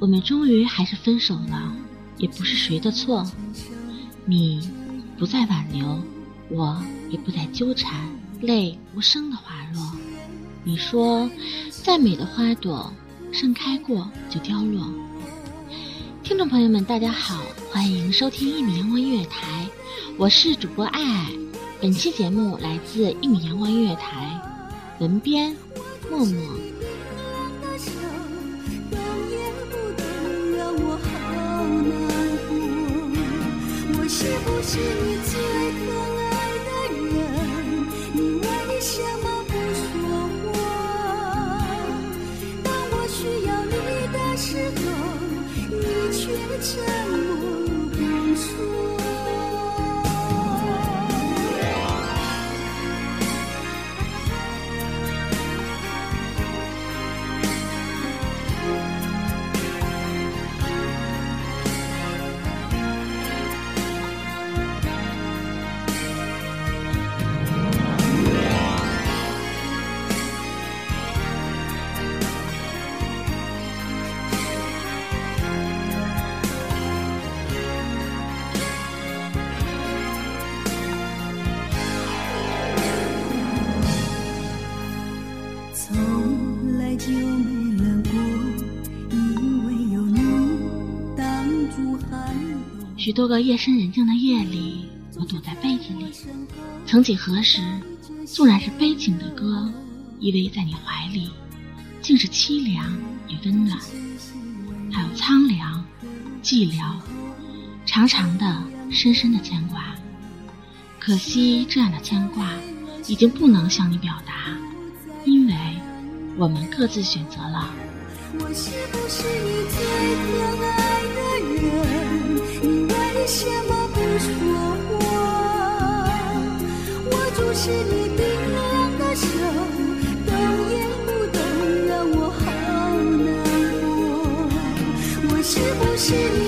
我们终于还是分手了，也不是谁的错。你不再挽留，我也不再纠缠，泪无声的滑落。你说，再美的花朵，盛开过就凋落。听众朋友们，大家好，欢迎收听一米阳光音乐台，我是主播爱爱。本期节目来自一米阳光音乐台，文编默默。是你最许多个夜深人静的夜里，我躲在被子里。曾几何时，纵然是悲情的歌，依偎在你怀里，竟是凄凉与温暖。还有苍凉、寂寥，长长的、深深的牵挂。可惜这样的牵挂，已经不能向你表达，因为我们各自选择了。我是不是你最可爱的人？为什么不说话？我注视你冰凉的手，动也不动，让我好难过。我是不是你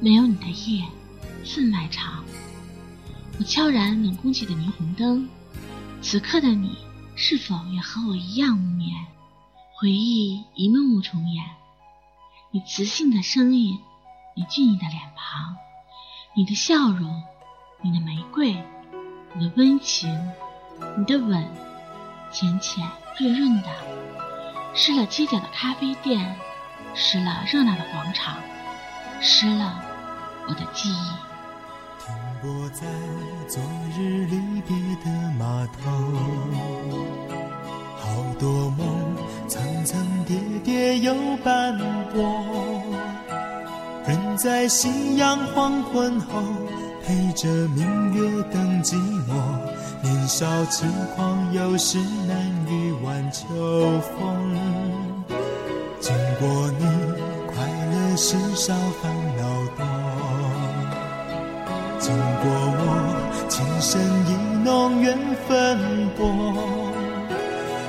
没有你的夜，分外长。我悄然冷空气的霓虹灯，此刻的你是否也和我一样无眠？回忆一幕幕重演，你磁性的声音，你俊逸的脸庞，你的笑容，你的玫瑰，你的温情，你的吻，浅浅润润的，湿了街角的咖啡店，湿了热闹的广场，湿了我的记忆。停泊在昨日离别的码头，好多梦层层叠叠又斑驳，人在夕阳黄昏后，陪着明月等寂寞。年少轻狂，有时难御晚秋风。经过你，快乐时少，烦。经过我，情深意浓，缘分薄。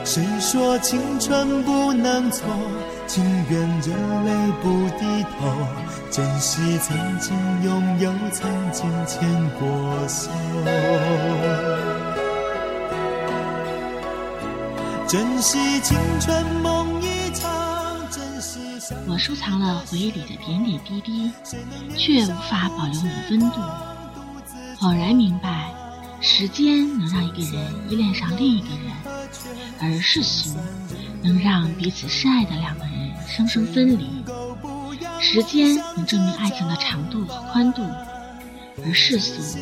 谁说青春不能错？情愿热泪不低头，珍惜曾经拥有，曾经牵过手。珍惜青春梦一场，珍惜相我收藏了回忆里的点点滴滴，却无法保留你温度。恍然明白，时间能让一个人依恋上另一个人，而世俗能让彼此深爱的两个人生生分离。时间能证明爱情的长度和宽度，而世俗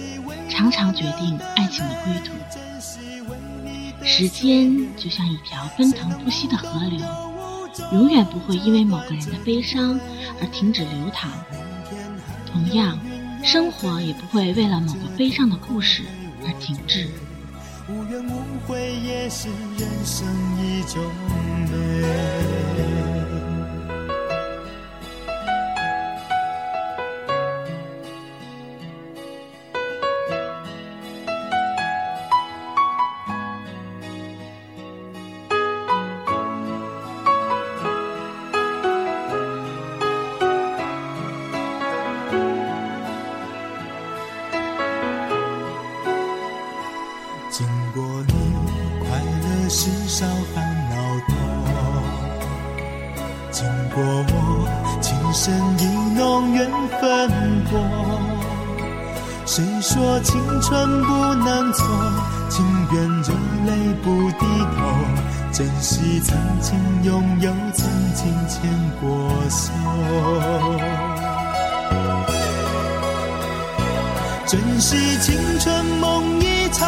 常常决定爱情的归途。时间就像一条奔腾不息的河流，永远不会因为某个人的悲伤而停止流淌。同样，生活也不会为了某个悲伤的故事而停滞。无怨无悔也是人生一种美。世上，烦恼多。经过我，情深意浓，缘分薄。谁说青春不能错？情愿热泪不低头，珍惜曾经拥有，曾经牵过手。珍惜青春梦一场，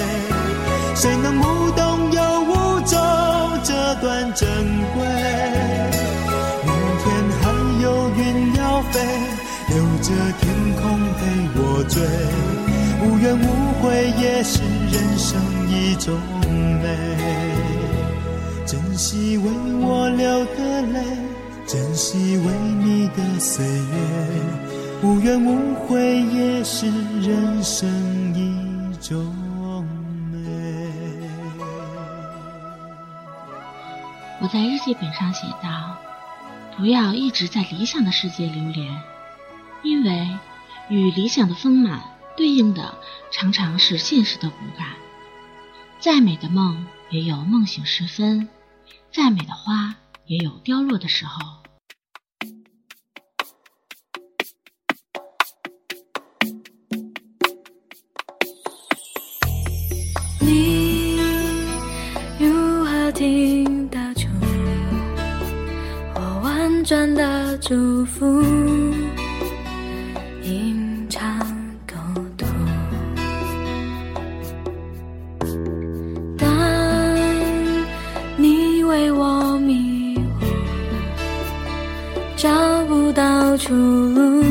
着天空陪我追。无怨无悔也是人生一种美。珍惜为我流的泪，珍惜为你的岁月。无怨无悔也是人生一种。我在日记本上写道：“不要一直在理想的世界流连，因为与理想的丰满对应的常常是现实的骨感。再美的梦也有梦醒时分，再美的花也有凋落的时候。”你如何听得出我婉转的祝福？出路，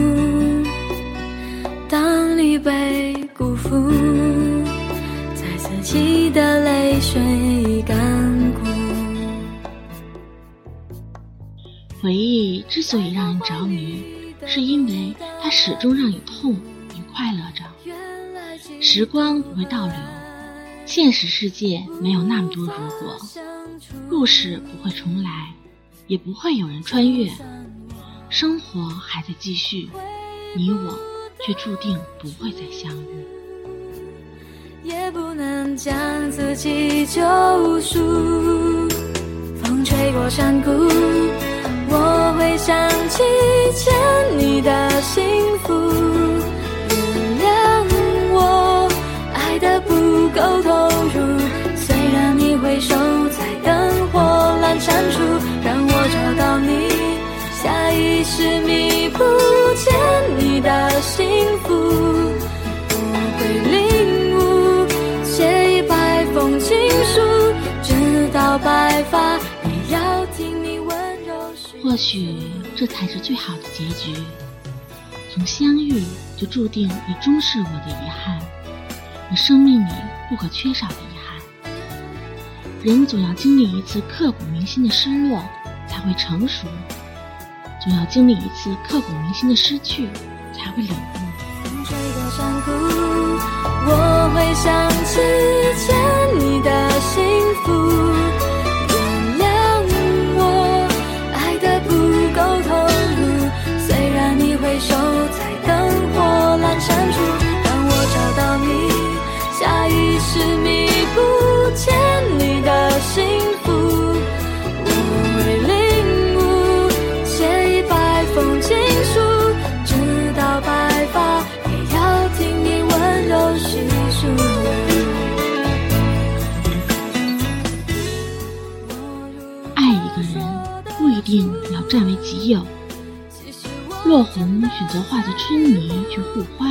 已被辜负，在自己的泪水干枯。回忆之所以让人着迷，是因为它始终让你痛与快乐着。时光不会倒流，现实世界没有那么多如果，故事不会重来，也不会有人穿越，生活还在继续，你我却注定不会再相遇。也不能将自己救赎。风吹过山谷，我会想起牵你的心下意识弥补欠你的幸福。我会领悟，写一百封情书，直到白发也要听你温柔。或许这才是最好的结局。从相遇就注定你终是我的遗憾，你生命里不可缺少的遗憾。人总要经历一次刻骨铭心的失落，才会成熟；总要经历一次刻骨铭心的失去，才会领悟。风吹过山谷，我会想起爱一个人不一定要占为己有。落红选择化作春泥去护花，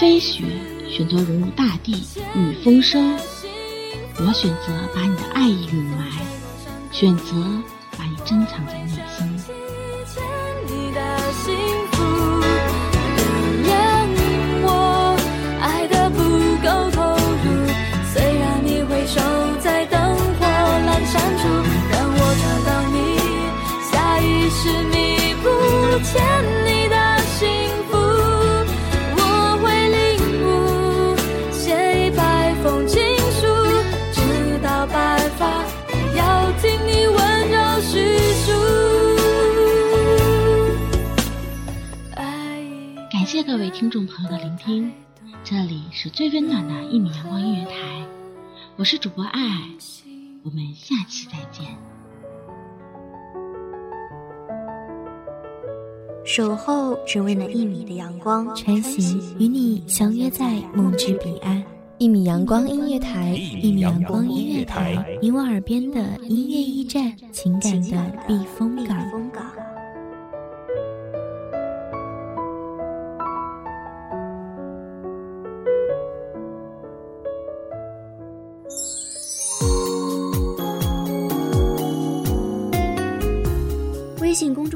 飞雪选择融入大地与丰收。我选择把你的爱意永埋，选择把你珍藏在内各位听众朋友的聆听，这里是最温暖的一米阳光音乐台，我是主播爱爱，我们下期再见。守候只为那一米的阳光，晨行与你相约在梦之彼岸。一米阳光音乐台，一米阳光音乐台，你我耳边的音乐驿站，情感的避。风港。